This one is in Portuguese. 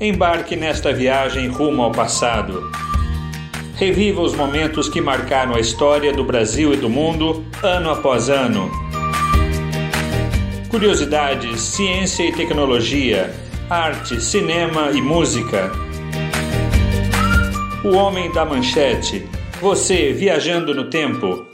Embarque nesta viagem rumo ao passado. Reviva os momentos que marcaram a história do Brasil e do mundo, ano após ano. Curiosidades, ciência e tecnologia, arte, cinema e música. O Homem da Manchete. Você viajando no tempo.